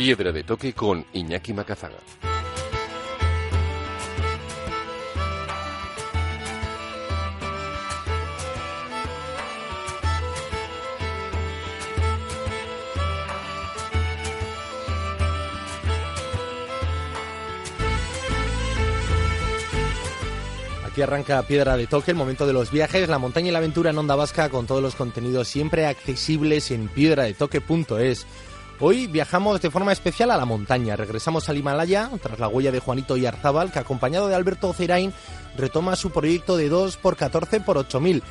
Piedra de toque con Iñaki Macazaga. Aquí arranca Piedra de Toque, el momento de los viajes, la montaña y la aventura en Onda Vasca con todos los contenidos siempre accesibles en piedradetoque.es. Hoy viajamos de forma especial a la montaña. Regresamos al Himalaya tras la huella de Juanito Yarzábal, que acompañado de Alberto Cerain retoma su proyecto de 2 por 14 por 8000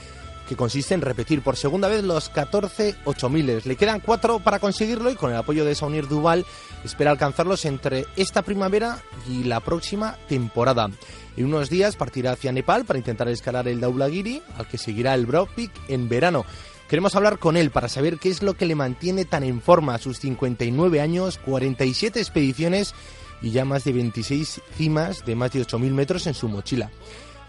que consiste en repetir por segunda vez los 14 8000. Le quedan cuatro para conseguirlo y con el apoyo de Saunir Duval espera alcanzarlos entre esta primavera y la próxima temporada. En unos días partirá hacia Nepal para intentar escalar el Daulagiri, al que seguirá el Broad Peak en verano. Queremos hablar con él para saber qué es lo que le mantiene tan en forma a sus 59 años, 47 expediciones y ya más de 26 cimas de más de 8.000 metros en su mochila.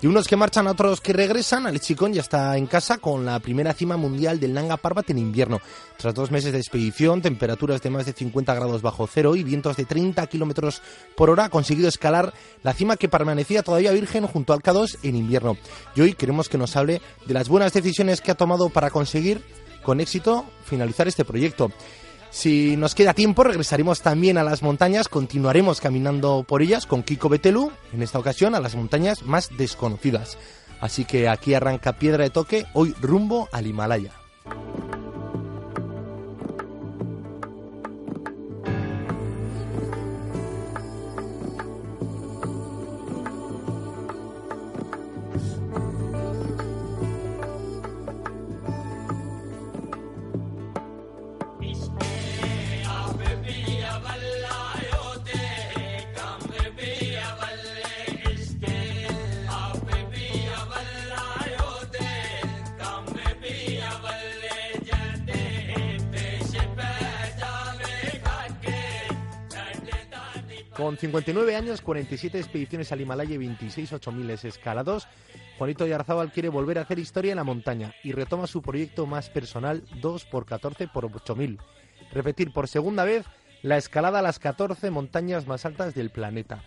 De unos que marchan a otros que regresan, Alex Chicón ya está en casa con la primera cima mundial del Nanga Parbat en invierno. Tras dos meses de expedición, temperaturas de más de 50 grados bajo cero y vientos de 30 kilómetros por hora, ha conseguido escalar la cima que permanecía todavía virgen junto al K2 en invierno. Y hoy queremos que nos hable de las buenas decisiones que ha tomado para conseguir con éxito finalizar este proyecto. Si nos queda tiempo, regresaremos también a las montañas, continuaremos caminando por ellas con Kiko Betelu, en esta ocasión a las montañas más desconocidas. Así que aquí arranca Piedra de Toque, hoy rumbo al Himalaya. Con 59 años, 47 expediciones al Himalaya y 26 8000 escalados, Juanito Yarzábal quiere volver a hacer historia en la montaña y retoma su proyecto más personal 2 por 14 por 8000. Repetir por segunda vez la escalada a las 14 montañas más altas del planeta.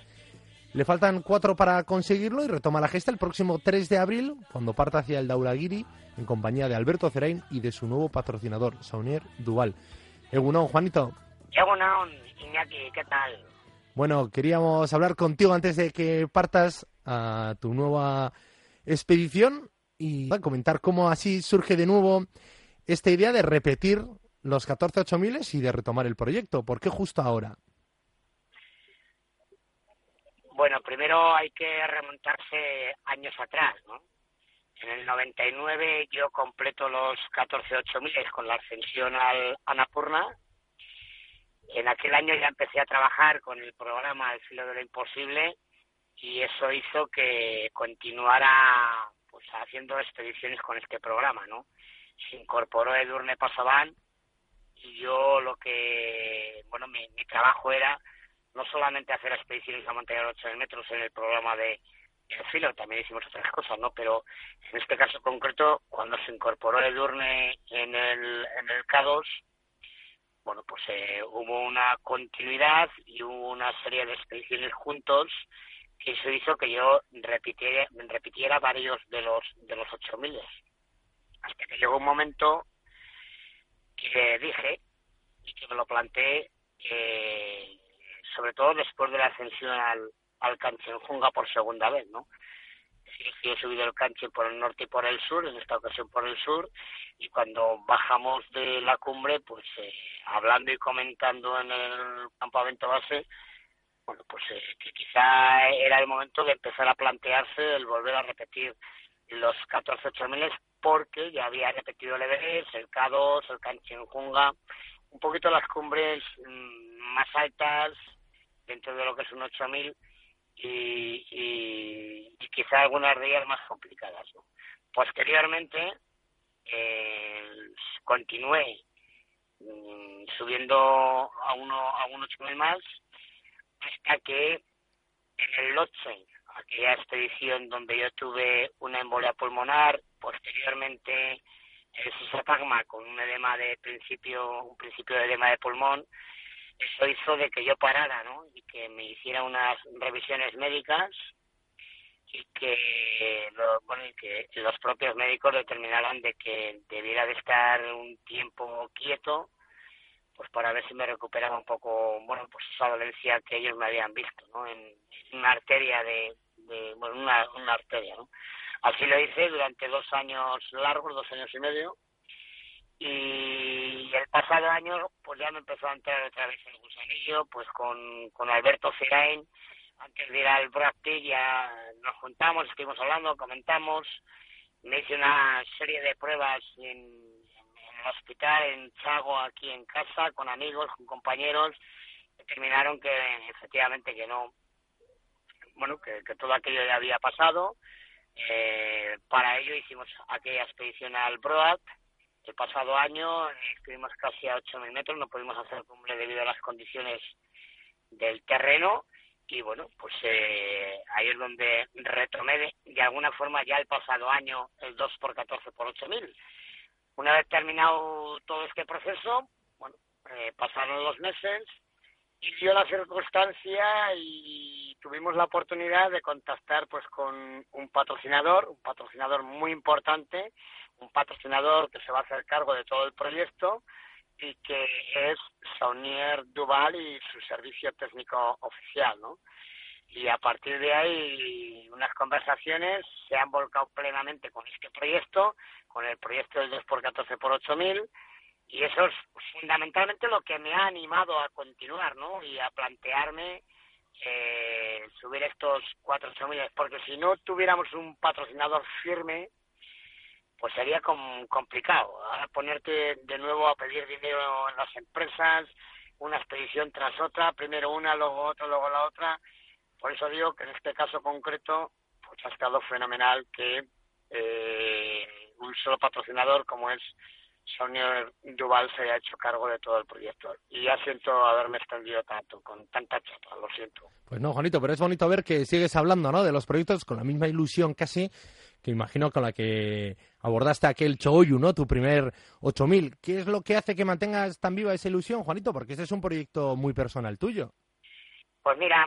Le faltan cuatro para conseguirlo y retoma la gesta el próximo 3 de abril, cuando parta hacia el Daulagiri en compañía de Alberto Cerain y de su nuevo patrocinador, Saunier Duval. Egunon, Juanito. Egunon, Iñaki, ¿qué tal? Bueno, queríamos hablar contigo antes de que partas a tu nueva expedición y comentar cómo así surge de nuevo esta idea de repetir los 14 8000 y de retomar el proyecto. ¿Por qué justo ahora? Bueno, primero hay que remontarse años atrás, ¿no? En el 99 yo completo los 14 8000 con la ascensión al Anapurna en aquel año ya empecé a trabajar con el programa El filo de lo imposible y eso hizo que continuara pues haciendo expediciones con este programa, ¿no? Se incorporó Edurne Pasaban y yo lo que, bueno, mi, trabajo era no solamente hacer expediciones a montaña de 8 metros en el programa de el filo, también hicimos otras cosas, ¿no? Pero en este caso concreto, cuando se incorporó Edurne en el, en el K2, bueno, pues eh, hubo una continuidad y hubo una serie de expediciones juntos que eso hizo que yo repitiera, repitiera varios de los de los 8000 hasta que llegó un momento que dije y que me lo planteé eh, sobre todo después de la ascensión al, al Canchenjunga por segunda vez, ¿no? He subido el canche por el norte y por el sur, en esta ocasión por el sur, y cuando bajamos de la cumbre, pues eh, hablando y comentando en el campamento base, bueno, pues eh, que quizá era el momento de empezar a plantearse el volver a repetir los 14 8000 porque ya había repetido el Everest, el K2, el Kanchenjunga, un poquito las cumbres mm, más altas dentro de lo que es un 8000 y, y, y quizá algunas de ellas más complicadas. Posteriormente eh, continué mm, subiendo a uno a un 8000 más hasta que en el Lotsen, aquella expedición donde yo tuve una embolia pulmonar, posteriormente el sisatagma con un edema de principio, un principio de edema de pulmón, eso hizo de que yo parara, ¿no? Y que me hiciera unas revisiones médicas y que, bueno, y que los propios médicos determinaran de que debiera de estar un tiempo quieto pues para ver si me recuperaba un poco, bueno, pues esa dolencia que ellos me habían visto, ¿no? En, una arteria de, de bueno, una, una arteria, ¿no? Así lo hice durante dos años largos, dos años y medio, y el pasado año, pues ya me empezó a entrar otra vez el gusanillo, pues con, con Alberto Firain, antes de ir al Brad ya nos juntamos, estuvimos hablando, comentamos, me hice una serie de pruebas en hospital, en Chago, aquí en casa, con amigos, con compañeros, determinaron que efectivamente que no, bueno, que, todo aquello ya había pasado. Eh, para ello hicimos aquella expedición al Broad. El pasado año estuvimos casi a 8.000 metros, no pudimos hacer cumbre debido a las condiciones del terreno y bueno, pues eh, ahí es donde retomé de, alguna forma ya el pasado año el 2 por 14 por 8000 una vez terminado todo este proceso, bueno, eh, pasaron los meses y dio la circunstancia y tuvimos la oportunidad de contactar pues con un patrocinador, un patrocinador muy importante, un patrocinador que se va a hacer cargo de todo el proyecto y que es Saunier Duval y su servicio técnico oficial, ¿no? y a partir de ahí unas conversaciones se han volcado plenamente con este proyecto, con el proyecto del 2x14 por 8000 y eso es fundamentalmente lo que me ha animado a continuar, ¿no? Y a plantearme eh, subir estos 4 8000 porque si no tuviéramos un patrocinador firme pues sería complicado Ahora ponerte de nuevo a pedir dinero en las empresas una expedición tras otra primero una luego otra luego la otra por eso digo que en este caso concreto pues ha estado fenomenal que eh, un solo patrocinador como es Sonia Duval se haya hecho cargo de todo el proyecto. Y ya siento haberme extendido tanto, con tanta chapa, lo siento. Pues no, Juanito, pero es bonito ver que sigues hablando ¿no? de los proyectos con la misma ilusión casi que imagino con la que abordaste aquel Choyu, ¿no? Tu primer 8000. ¿Qué es lo que hace que mantengas tan viva esa ilusión, Juanito? Porque ese es un proyecto muy personal tuyo. Pues mira,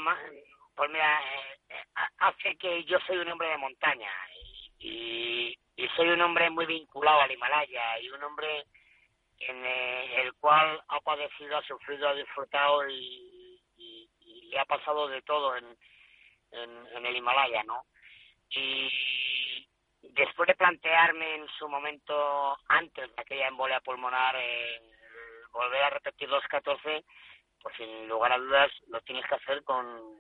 pues mira, eh, hace que yo soy un hombre de montaña y, soy un hombre muy vinculado al Himalaya y un hombre en eh, el cual ha padecido, ha sufrido, ha disfrutado y, y, y le ha pasado de todo en, en, el Himalaya, ¿no? Y después de plantearme en su momento, antes de aquella embolia pulmonar, eh, volver a repetir los 14, pues sin lugar a dudas lo tienes que hacer con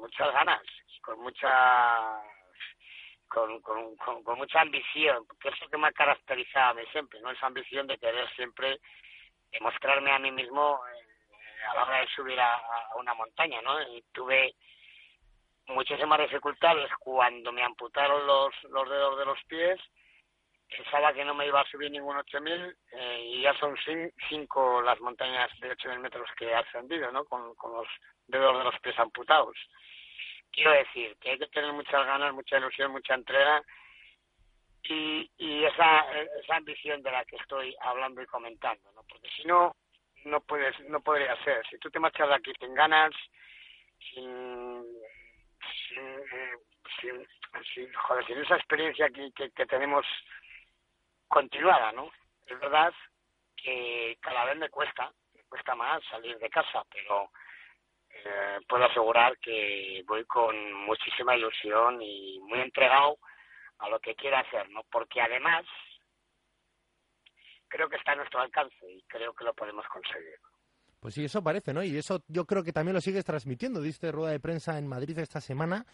muchas ganas con mucha con, con, con, mucha ambición, que es lo que me ha caracterizado a mí siempre, ¿no? Esa ambición de querer siempre demostrarme a mí mismo eh, a la hora de subir a, a, una montaña, ¿no? Y tuve muchísimas dificultades cuando me amputaron los, los dedos de los pies, pensaba que no me iba a subir ningún 8000 eh, y ya son cinco las montañas de 8000 metros que he ascendido, ¿no? Con, con los dedos de los pies amputados. Quiero decir que hay que tener muchas ganas, mucha ilusión, mucha entrega y, y esa, esa ambición de la que estoy hablando y comentando, ¿no? Porque si no, no puedes, no podría ser. Si tú te marchas de aquí sin ganas, sin, sin, sin, joder, sin esa experiencia que, que, que tenemos continuada, ¿no? Es verdad que cada vez me cuesta, me cuesta más salir de casa, pero eh, puedo asegurar que voy con muchísima ilusión y muy entregado a lo que quiero hacer, ¿no? Porque además creo que está a nuestro alcance y creo que lo podemos conseguir. Pues sí, eso parece, ¿no? Y eso yo creo que también lo sigues transmitiendo. Diste rueda de prensa en Madrid esta semana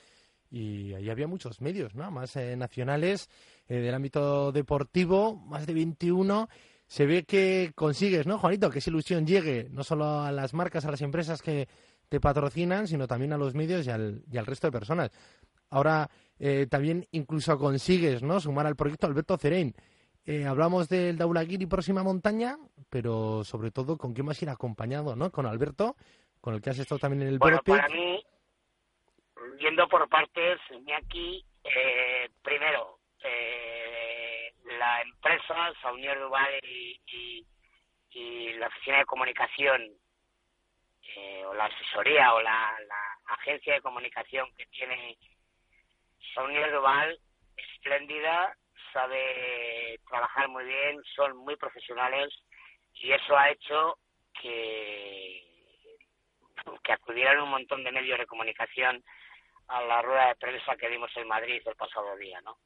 y ahí había muchos medios, ¿no? Más eh, nacionales eh, del ámbito deportivo, más de 21. Se ve que consigues, ¿no, Juanito? Que esa ilusión llegue no solo a las marcas, a las empresas que te patrocinan, sino también a los medios y al, y al resto de personas. Ahora eh, también incluso consigues, ¿no? Sumar al proyecto Alberto Cerein. Eh, hablamos del Daulagiri próxima montaña, pero sobre todo con quién vas a ir acompañado, ¿no? Con Alberto, con el que has estado también en el Bueno, para mí, yendo por partes, Iñaki, eh, primero, eh, la empresa, Saunier Duval y, y, y, la oficina de comunicación, eh, o la asesoría, o la, la, agencia de comunicación que tiene Saunier Duval, espléndida, sabe trabajar muy bien, son muy profesionales y eso ha hecho que, que acudieran un montón de medios de comunicación a la rueda de prensa que dimos en Madrid el pasado día, ¿no?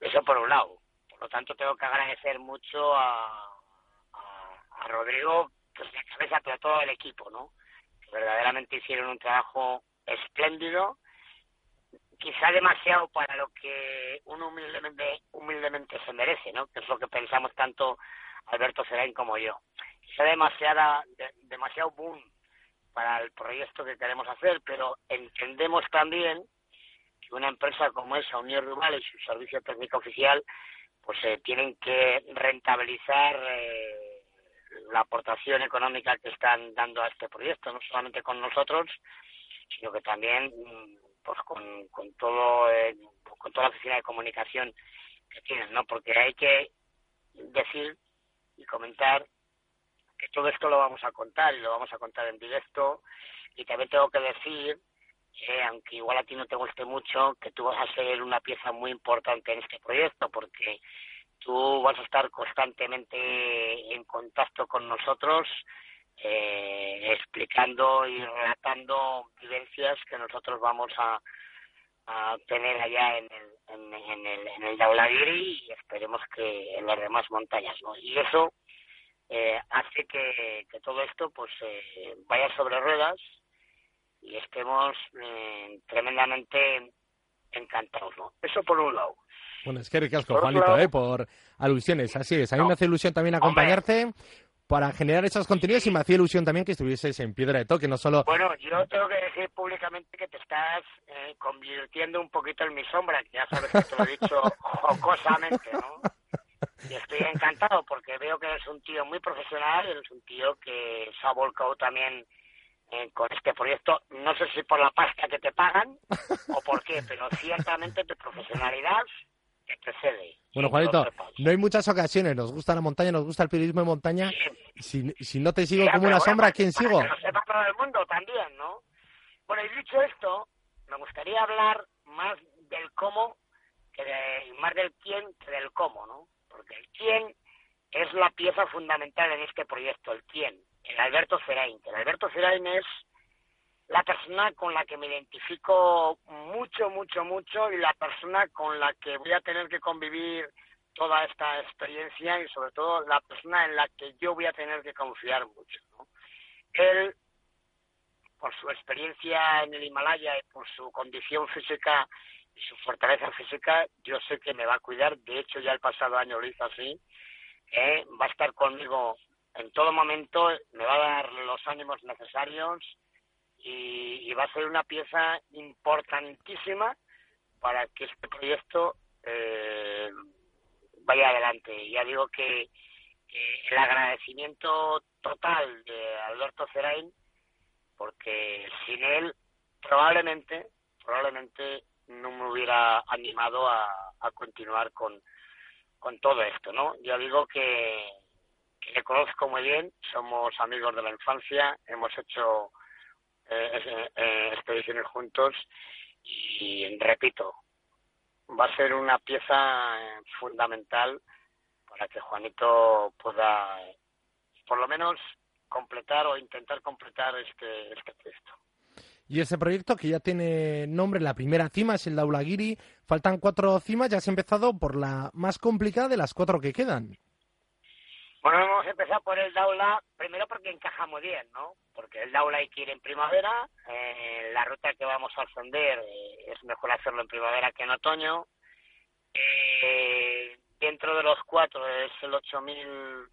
Eso por un lado. Por lo tanto, tengo que agradecer mucho a, a, a Rodrigo, pues cabeza, pero a todo el equipo, ¿no? Que verdaderamente hicieron un trabajo espléndido quizá demasiado para lo que uno humildemente, humildemente se merece, ¿no? Que es lo que pensamos tanto Alberto Serain como yo. Quizá demasiada, de, demasiado boom para el proyecto que queremos hacer, pero entendemos también que una empresa como esa, Unión Rural y su servicio técnico oficial, pues eh, tienen que rentabilizar eh, la aportación económica que están dando a este proyecto, no solamente con nosotros, sino que también pues con, con todo eh, con toda la oficina de comunicación que tienen, ¿no? Porque hay que decir y comentar que todo esto lo vamos a contar lo vamos a contar en directo y también tengo que decir que aunque igual a ti no te guste mucho que tú vas a ser una pieza muy importante en este proyecto porque tú vas a estar constantemente en contacto con nosotros eh, explicando y relatando vivencias que nosotros vamos a, a tener allá en el, en, en el, en el Daulagiri y esperemos que en las demás montañas, ¿no? Y eso eh, hace que, que todo esto pues eh, vaya sobre ruedas y estemos eh, tremendamente encantados, ¿no? Eso por un lado. Bueno, es que ricasco, Juanito, lado, ¿eh? por alusiones, así es. A mí no, me hace ilusión también acompañarte. Hombre, para generar esos contenidos y me hacía ilusión también que estuvieses en Piedra de Toque, no solo... Bueno, yo tengo que decir públicamente que te estás eh, convirtiendo un poquito en mi sombra, que ya sabes que te lo he dicho jocosamente, ¿no? Y estoy encantado porque veo que eres un tío muy profesional, eres un tío que se ha volcado también eh, con este proyecto, no sé si por la pasta que te pagan o por qué, pero ciertamente tu profesionalidad te precede. Bueno, Juanito, no hay muchas ocasiones, nos gusta la montaña, nos gusta el periodismo de montaña. Si, si no te sigo como una bueno, sombra, ¿quién para sigo? Que lo sepa todo el mundo también, ¿no? Bueno, y dicho esto, me gustaría hablar más del cómo, que de, más del quién que del cómo, ¿no? Porque el quién es la pieza fundamental en este proyecto, el quién, el Alberto Ferain. El Alberto Ferain es la persona con la que me identifico mucho, mucho, mucho y la persona con la que voy a tener que convivir toda esta experiencia y sobre todo la persona en la que yo voy a tener que confiar mucho. ¿no? Él, por su experiencia en el Himalaya y por su condición física y su fortaleza física, yo sé que me va a cuidar. De hecho, ya el pasado año lo hizo así. ¿eh? Va a estar conmigo en todo momento, me va a dar los ánimos necesarios y, y, va a ser una pieza importantísima para que este proyecto eh, vaya adelante. Ya digo que, el agradecimiento total de Alberto Cerain, porque sin él probablemente, probablemente no me hubiera animado a, a continuar con, con todo esto, ¿no? Ya digo que, que le conozco muy bien, somos amigos de la infancia, hemos hecho expediciones juntos y repito, va a ser una pieza fundamental para que Juanito pueda por lo menos completar o intentar completar este, este texto. Y ese proyecto que ya tiene nombre, la primera cima es el Daulagiri, faltan cuatro cimas, ya has empezado por la más complicada de las cuatro que quedan. Bueno, hemos empezado por el Daula, primero porque encaja muy bien, ¿no? Porque el Daula hay que ir en primavera, eh, la ruta que vamos a ascender eh, es mejor hacerlo en primavera que en otoño. Eh, dentro de los cuatro es el 8000,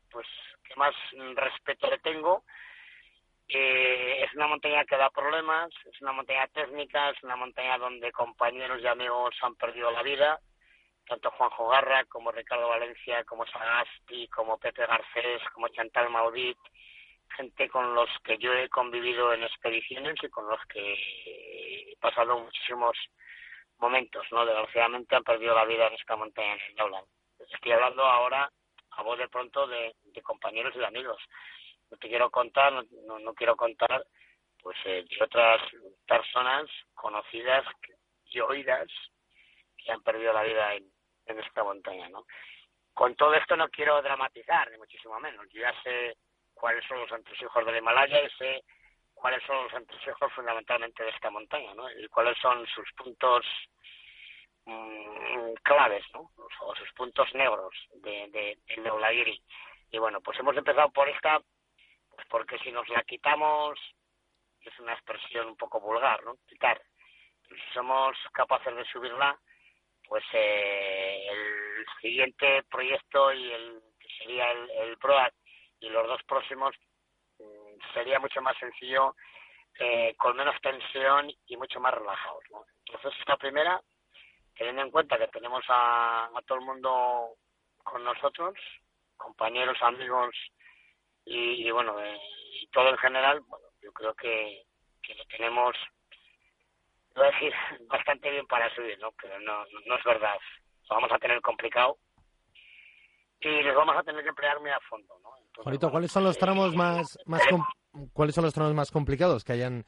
pues, que más respeto le tengo. Eh, es una montaña que da problemas, es una montaña técnica, es una montaña donde compañeros y amigos han perdido la vida tanto Juanjo Garra como Ricardo Valencia, como Sagasti, como Pepe Garcés, como Chantal Maudit, gente con los que yo he convivido en expediciones y con los que he pasado muchísimos momentos, ¿no? Desgraciadamente han perdido la vida en esta montaña en el Estoy hablando ahora a voz de pronto de, compañeros y de amigos. No te quiero contar, no, no, quiero contar pues eh, de otras personas conocidas y oídas que han perdido la vida en, en esta montaña, ¿no? Con todo esto no quiero dramatizar, ni muchísimo menos. Yo ya sé cuáles son los entresijos del Himalaya y sé cuáles son los entresijos fundamentalmente de esta montaña, ¿no? Y cuáles son sus puntos mmm, claves, ¿no? O sus puntos negros de, de, de Y bueno, pues hemos empezado por esta, pues porque si nos la quitamos, es una expresión un poco vulgar, ¿no? Quitar. si somos capaces de subirla, pues eh, el siguiente proyecto y el que sería el, el PROAC y los dos próximos mm, sería mucho más sencillo eh, con menos tensión y mucho más relajados entonces esta primera teniendo en cuenta que tenemos a, todo el mundo con nosotros compañeros amigos y, bueno eh, y todo en general bueno yo creo que, que lo tenemos voy a decir, bastante bien para subir, ¿no? Pero no, no es verdad. Lo vamos a tener complicado y les vamos a tener que emplear muy a fondo, ¿no? Juanito, ¿cuáles son los tramos más, más cuáles son los tramos más complicados que hayan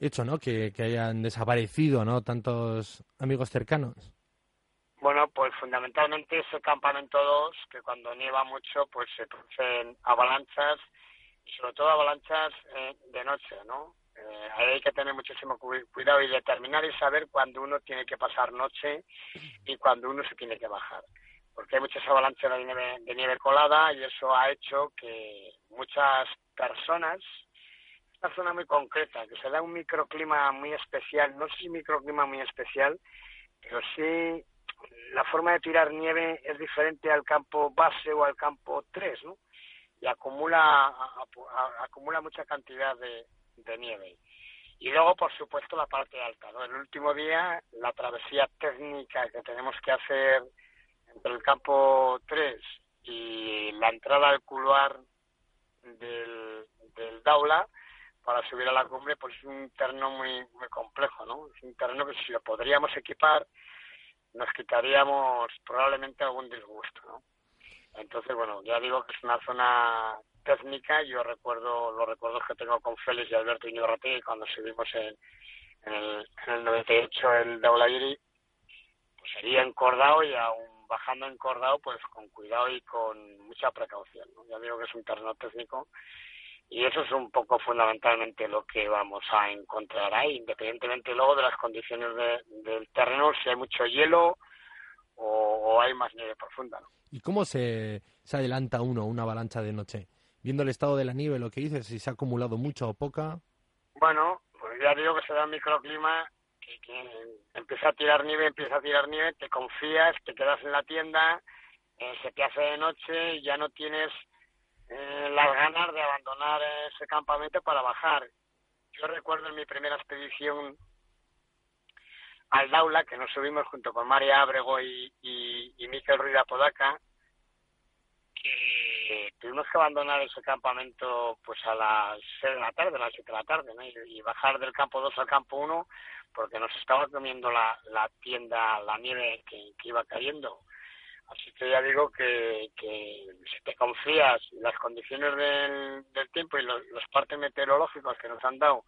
hecho, ¿no? Que, que hayan desaparecido, ¿no? Tantos amigos cercanos. Bueno, pues fundamentalmente ese campamento 2, que cuando nieva mucho, pues se producen avalanchas y sobre todo avalanchas eh, de noche, ¿no? Eh, hay que tener muchísimo cuidado y determinar y saber cuándo uno tiene que pasar noche y cuándo uno se tiene que bajar. Porque hay muchas avalanchas de nieve, de nieve colada y eso ha hecho que muchas personas, una zona muy concreta, que se da un microclima muy especial, no sé si microclima muy especial, pero sí la forma de tirar nieve es diferente al campo base o al campo 3, ¿no? Y acumula, acumula mucha cantidad de, de nieve. Y luego, por supuesto, la parte alta. ¿no? El último día, la travesía técnica que tenemos que hacer entre el campo 3 y la entrada al couloir del, del Daula para subir a la cumbre, pues es un terreno muy, muy complejo, ¿no? Es un terreno que si lo podríamos equipar, nos quitaríamos probablemente algún disgusto, ¿no? Entonces, bueno, ya digo que es una zona técnica. Yo recuerdo los recuerdos que tengo con Félix y Alberto Iñorrate cuando subimos en, en, el, en el 98 el Daulagiri, pues sería encordado y aún bajando encordado, pues con cuidado y con mucha precaución. ¿no? Ya digo que es un terreno técnico y eso es un poco fundamentalmente lo que vamos a encontrar ahí, independientemente luego de las condiciones del terreno, si hay mucho hielo o, hay más nieve profunda. ¿no? ¿Y cómo se, se adelanta uno una avalancha de noche? Viendo el estado de la nieve, lo que dices, si se ha acumulado mucha o poca. Bueno, pues ya digo que se da un microclima que, empieza a tirar nieve, empieza a tirar nieve, te confías, te quedas en la tienda, eh, se te hace de noche y ya no tienes eh, las ganas de abandonar ese campamento para bajar. Yo recuerdo en mi primera expedición al Daula, que nos subimos junto con María Abrego y, y, y Miquel Ruiz que tuvimos que abandonar ese campamento pues a las 6 de la tarde, a las 7 de la tarde, ¿no? y, bajar del campo 2 al campo 1 porque nos estaba comiendo la, la tienda, la nieve que, iba cayendo. Así que ya digo que, que si te confías las condiciones del, del tiempo y los, los partes meteorológicos que nos han dado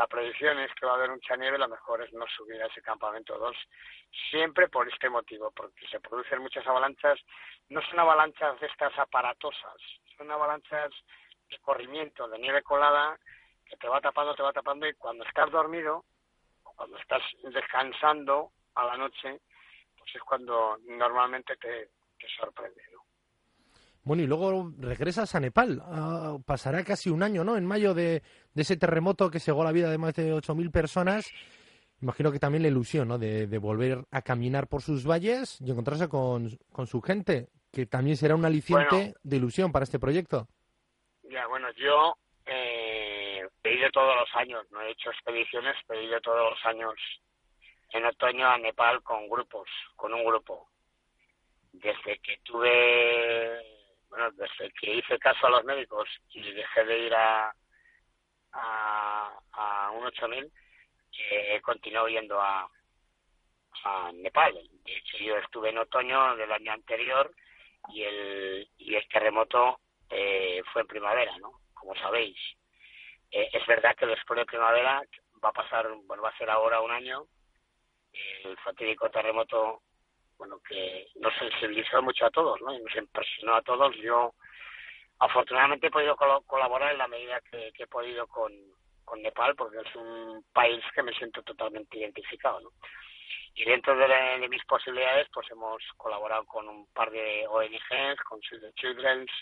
la predicción es que va a haber mucha nieve, lo mejor es no subir a ese campamento 2, siempre por este motivo, porque se producen muchas avalanchas, no son avalanchas de estas aparatosas, son avalanchas de corrimiento, de nieve colada, que te va tapando, te va tapando, y cuando estás dormido, cuando estás descansando a la noche, pues es cuando normalmente te, te sorprende. ¿no? Bueno, y luego regresas a Nepal. Ah, pasará casi un año, ¿no? En mayo de, ese terremoto que cegó la vida de más de 8.000 personas. Imagino que también la ilusión, ¿no? De, volver a caminar por sus valles y encontrarse con, su gente, que también será un aliciente de ilusión para este proyecto. Ya, bueno, yo eh, he ido todos los años, no he hecho expediciones, pero he ido todos los años en otoño a Nepal con grupos, con un grupo. Desde que tuve, bueno, desde que hice caso a los médicos y dejé de ir a, a, a un 8000, eh, he continuado yendo a, a Nepal. De hecho, yo estuve en otoño del año anterior y el, y el terremoto eh, fue en primavera, ¿no? Como sabéis. Eh, es verdad que después de primavera va a pasar, bueno, va a ser ahora un año, el fatídico terremoto, bueno, que nos sensibilizó mucho a todos, ¿no? Y nos impresionó a todos. Yo, afortunadamente, he podido colaborar en la medida que, he podido con, Nepal, porque es un país que me siento totalmente identificado, ¿no? Y dentro de, mis posibilidades, pues hemos colaborado con un par de ONGs, con Save Children's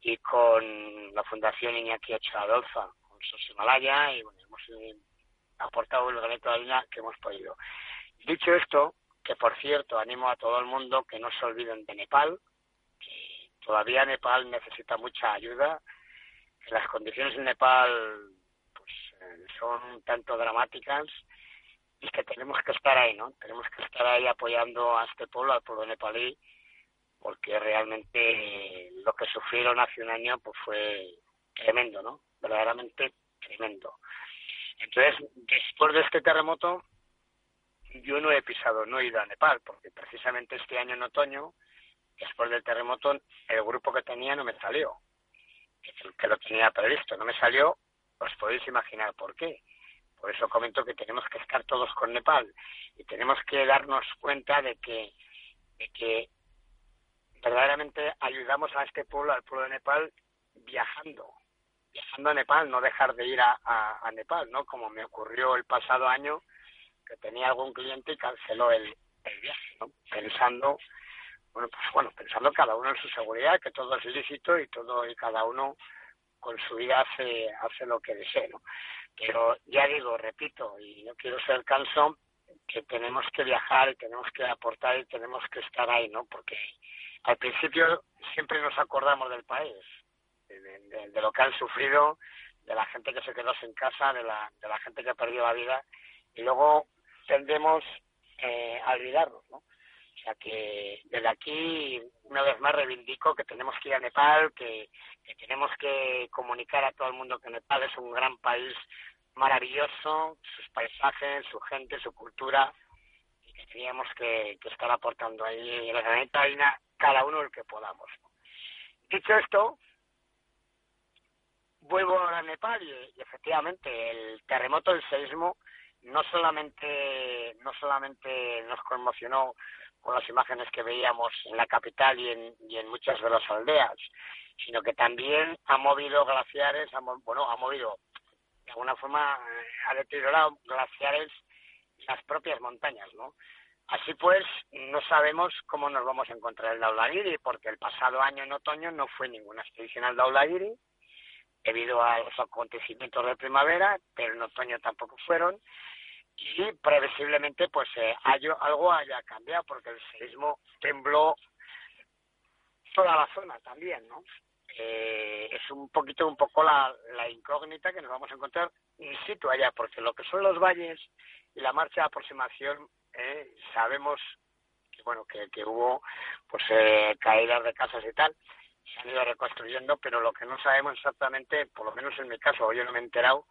y con la Fundación Iñaki Echadolza, con SOS Himalaya, y bueno, hemos aportado el granito de arena que hemos podido. Dicho esto, que por cierto animo a todo el mundo que no se olviden de Nepal, todavía Nepal necesita mucha ayuda, las condiciones en Nepal pues, eh, son tanto dramáticas y que tenemos que estar ahí, ¿no? Tenemos que estar ahí apoyando a este pueblo, al pueblo nepalí, porque realmente lo que sufrieron hace un año pues fue tremendo, ¿no? Verdaderamente tremendo. Entonces, después de este terremoto, yo no he pisado, no he ido a Nepal, porque precisamente este año en otoño, después del terremoto, el grupo que tenía no me salió, que lo tenía previsto, no me salió, os podéis imaginar por qué. Por eso comento que tenemos que estar todos con Nepal y tenemos que darnos cuenta de que, de que verdaderamente ayudamos a este pueblo, al pueblo de Nepal, viajando, viajando a Nepal, no dejar de ir a, a, Nepal, ¿no? Como me ocurrió el pasado año, que tenía algún cliente y canceló el, el viaje, ¿no? Pensando, bueno, pues bueno, pensando cada uno en su seguridad, que todo es ilícito y todo y cada uno con su vida hace, hace lo que desee, ¿no? Pero ya digo, repito, y no quiero ser cansón, que tenemos que viajar y tenemos que aportar y tenemos que estar ahí, ¿no? Porque al principio siempre nos acordamos del país, de, lo que han sufrido, de la gente que se quedó sin casa, de la, de la gente que ha perdido la vida, y luego tendemos eh, a olvidarnos, ¿no? Sea que desde aquí, una vez más, reivindico que tenemos que ir a Nepal, que, tenemos que comunicar a todo el mundo que Nepal es un gran país maravilloso, sus paisajes, su gente, su cultura, y que teníamos que, estar aportando ahí en la granita cada uno el que podamos. Dicho esto, vuelvo a Nepal y, efectivamente el terremoto, el seísmo, no solamente, no solamente nos conmocionó con las imágenes que veíamos en la capital y en, y en muchas de las aldeas, sino que también ha movido glaciares, bueno, ha movido, de alguna forma, eh, ha deteriorado glaciares las propias montañas, ¿no? Así pues, no sabemos cómo nos vamos a encontrar el Daulagiri, porque el pasado año en otoño no fue ninguna expedición al Daulagiri, debido a los acontecimientos de primavera, pero en otoño tampoco fueron, y previsiblemente pues eh, algo haya cambiado, porque el seísmo tembló toda la zona también, ¿no? Eh, es un poquito, un poco la, la incógnita que nos vamos a encontrar in situ allá, porque lo que son los valles y la marcha de aproximación ¿eh? sabemos que bueno que, que hubo pues eh, caídas de casas y tal se han ido reconstruyendo pero lo que no sabemos exactamente por lo menos en mi caso yo no me he enterado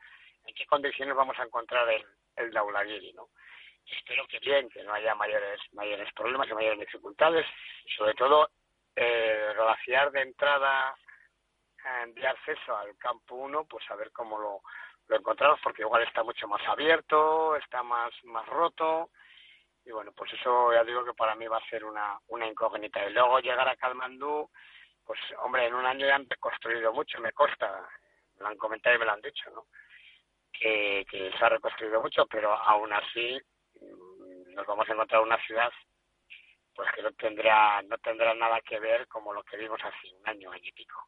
en qué condiciones vamos a encontrar el, el Daulagiri no espero que bien que no haya mayores mayores problemas y mayores dificultades sobre todo eh, de entrada de acceso al campo 1 pues a ver cómo lo, lo encontramos porque igual está mucho más abierto está más más roto y bueno, pues eso ya digo que para mí va a ser una, una incógnita. Y luego llegar a Kalmandú, pues hombre, en un año ya han reconstruido mucho, me consta, me lo han comentado y me lo han dicho, ¿no? Que, que se ha reconstruido mucho, pero aún así mm, nos vamos a encontrar una ciudad pues que no tendrá, no tendrá nada que ver como lo que vimos hace un año, año y pico.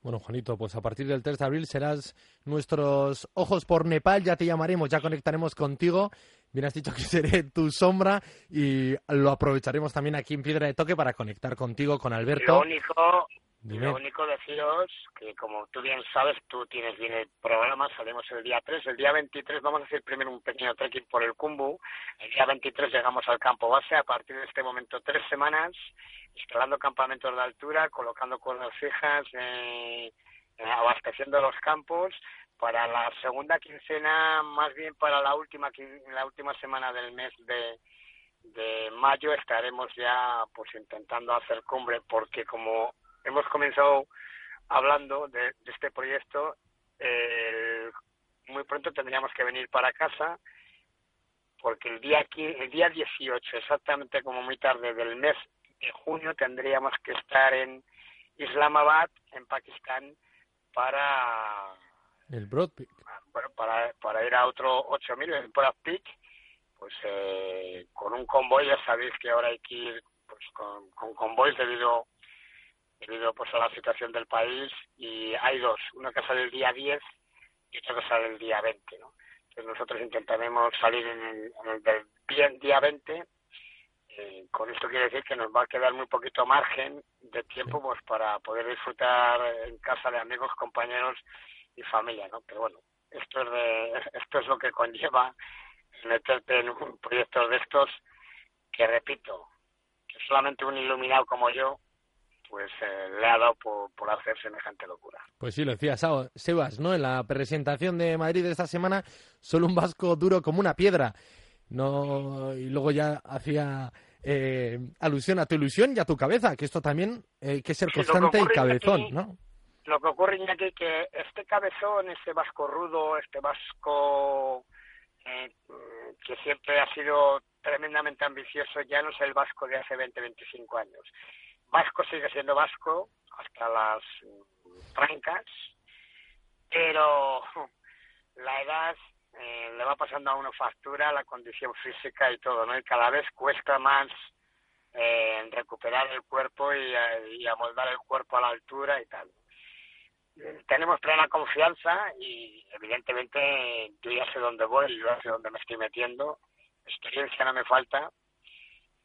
Bueno, Juanito, pues a partir del 3 de abril serás nuestros ojos por Nepal, ya te llamaremos, ya conectaremos contigo. Bien has dicho que seré tu sombra y lo aprovecharemos también aquí en Piedra de Toque para conectar contigo, con Alberto. Lo único, lo único deciros que, como tú bien sabes, tú tienes bien el programa, salimos el día 3. El día 23 vamos a hacer primero un pequeño trekking por el Kumbu. El día 23 llegamos al campo base. A partir de este momento, tres semanas, instalando campamentos de altura, colocando cuerdas fijas, eh, abasteciendo los campos. Para la segunda quincena, más bien para la última, la última semana del mes de, de mayo estaremos ya pues intentando hacer cumbre porque como hemos comenzado hablando de, este proyecto. muy pronto tendríamos que venir para casa porque el día, el día 18, exactamente como muy tarde del mes de junio, tendríamos que estar en Islamabad, en Pakistán, para... El Broad Peak. Bueno, para, para ir a otro 8000, el Broad Peak, pues eh, con un convoy, ya sabéis que ahora hay que ir pues, con, con convoys debido debido pues a la situación del país y hay dos, una que sale el día 10 y otra que sale el día 20, ¿no? Entonces nosotros intentaremos salir en el, del día 20 eh, con esto quiere decir que nos va a quedar muy poquito margen de tiempo pues para poder disfrutar en casa de amigos, compañeros y familia, ¿no? Pero bueno, esto es de, esto es lo que conlleva meterte en un proyecto de estos que repito, que solamente un iluminado como yo pues eh, le ha dado por, hacer semejante locura. Pues sí, lo decía Sebas, ¿no? En la presentación de Madrid de esta semana, solo un vasco duro como una piedra. No, y luego ya hacía eh, alusión a tu ilusión y a tu cabeza, que esto también hay que ser constante y cabezón, ¿no? Lo que ocurre, aquí que este cabezón, este vasco rudo, este vasco eh, que siempre ha sido tremendamente ambicioso, ya no es el vasco de hace 20, 25 años vasco sigue siendo vasco hasta las trancas, pero la edad eh, le va pasando a uno factura, la condición física y todo, ¿no? Y cada vez cuesta más eh, recuperar el cuerpo y, eh, y amoldar el cuerpo a la altura y tal. Tenemos plena confianza y evidentemente yo ya sé dónde voy, yo ya sé dónde me estoy metiendo, experiencia no me falta,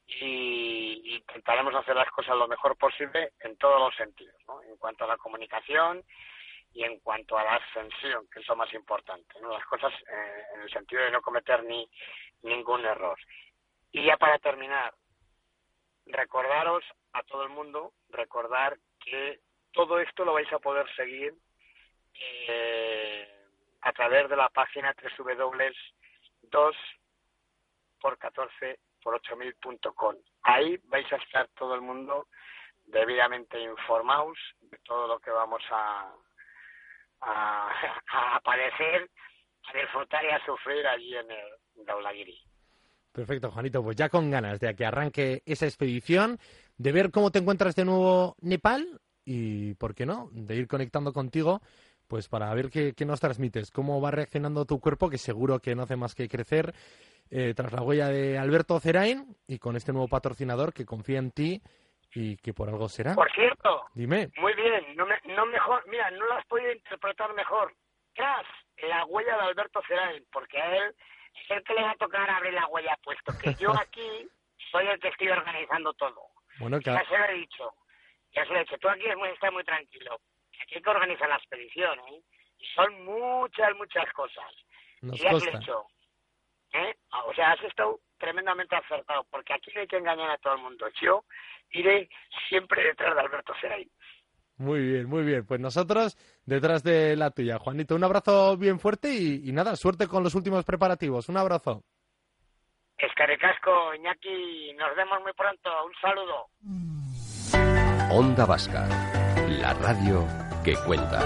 y intentaremos hacer las cosas lo mejor posible en todos los sentidos, ¿no? En cuanto a la comunicación y en cuanto a la ascensión, que es lo más importante, ¿no? Las cosas eh, en el sentido de no cometer ni ningún error. Y ya para terminar, recordaros a todo el mundo, recordar que todo esto lo vais a poder seguir eh, a través de la página www2 por 14 por 8000.com. Ahí vais a estar todo el mundo debidamente informados de todo lo que vamos a, a, padecer, a disfrutar y a sufrir allí en el Daulagiri. Perfecto, Juanito. Pues ya con ganas de que arranque esa expedición, de ver cómo te encuentras de nuevo Nepal y, ¿por qué no?, de ir conectando contigo pues para ver qué, qué, nos transmites, cómo va reaccionando tu cuerpo, que seguro que no hace más que crecer eh, tras la huella de Alberto Cerain y con este nuevo patrocinador que confía en ti y que por algo será. Por cierto, dime. Muy bien, no, no mejor, mira, no lo has podido interpretar mejor. Tras la huella de Alberto Cerain, porque a él es el que le va a tocar abrir la huella, puesto que yo aquí soy el que estoy organizando todo. Bueno, Ya se lo he dicho, ya se lo he dicho. Tú aquí estás muy tranquilo. Aquí hay que organizar la expedición, ¿eh? Y son muchas, muchas cosas. Nos y ya he dicho, ¿eh? O sea, has estado tremendamente acertado, porque aquí no hay que engañar a todo el mundo. Yo iré siempre detrás de Alberto Seray. Muy bien, muy bien. Pues nosotros detrás de la tuya. Juanito, un abrazo bien fuerte y, nada, suerte con los últimos preparativos. Un abrazo. Escarecasco, Iñaki, nos vemos muy pronto. Un saludo. Onda Vasca, la radio que cuenta.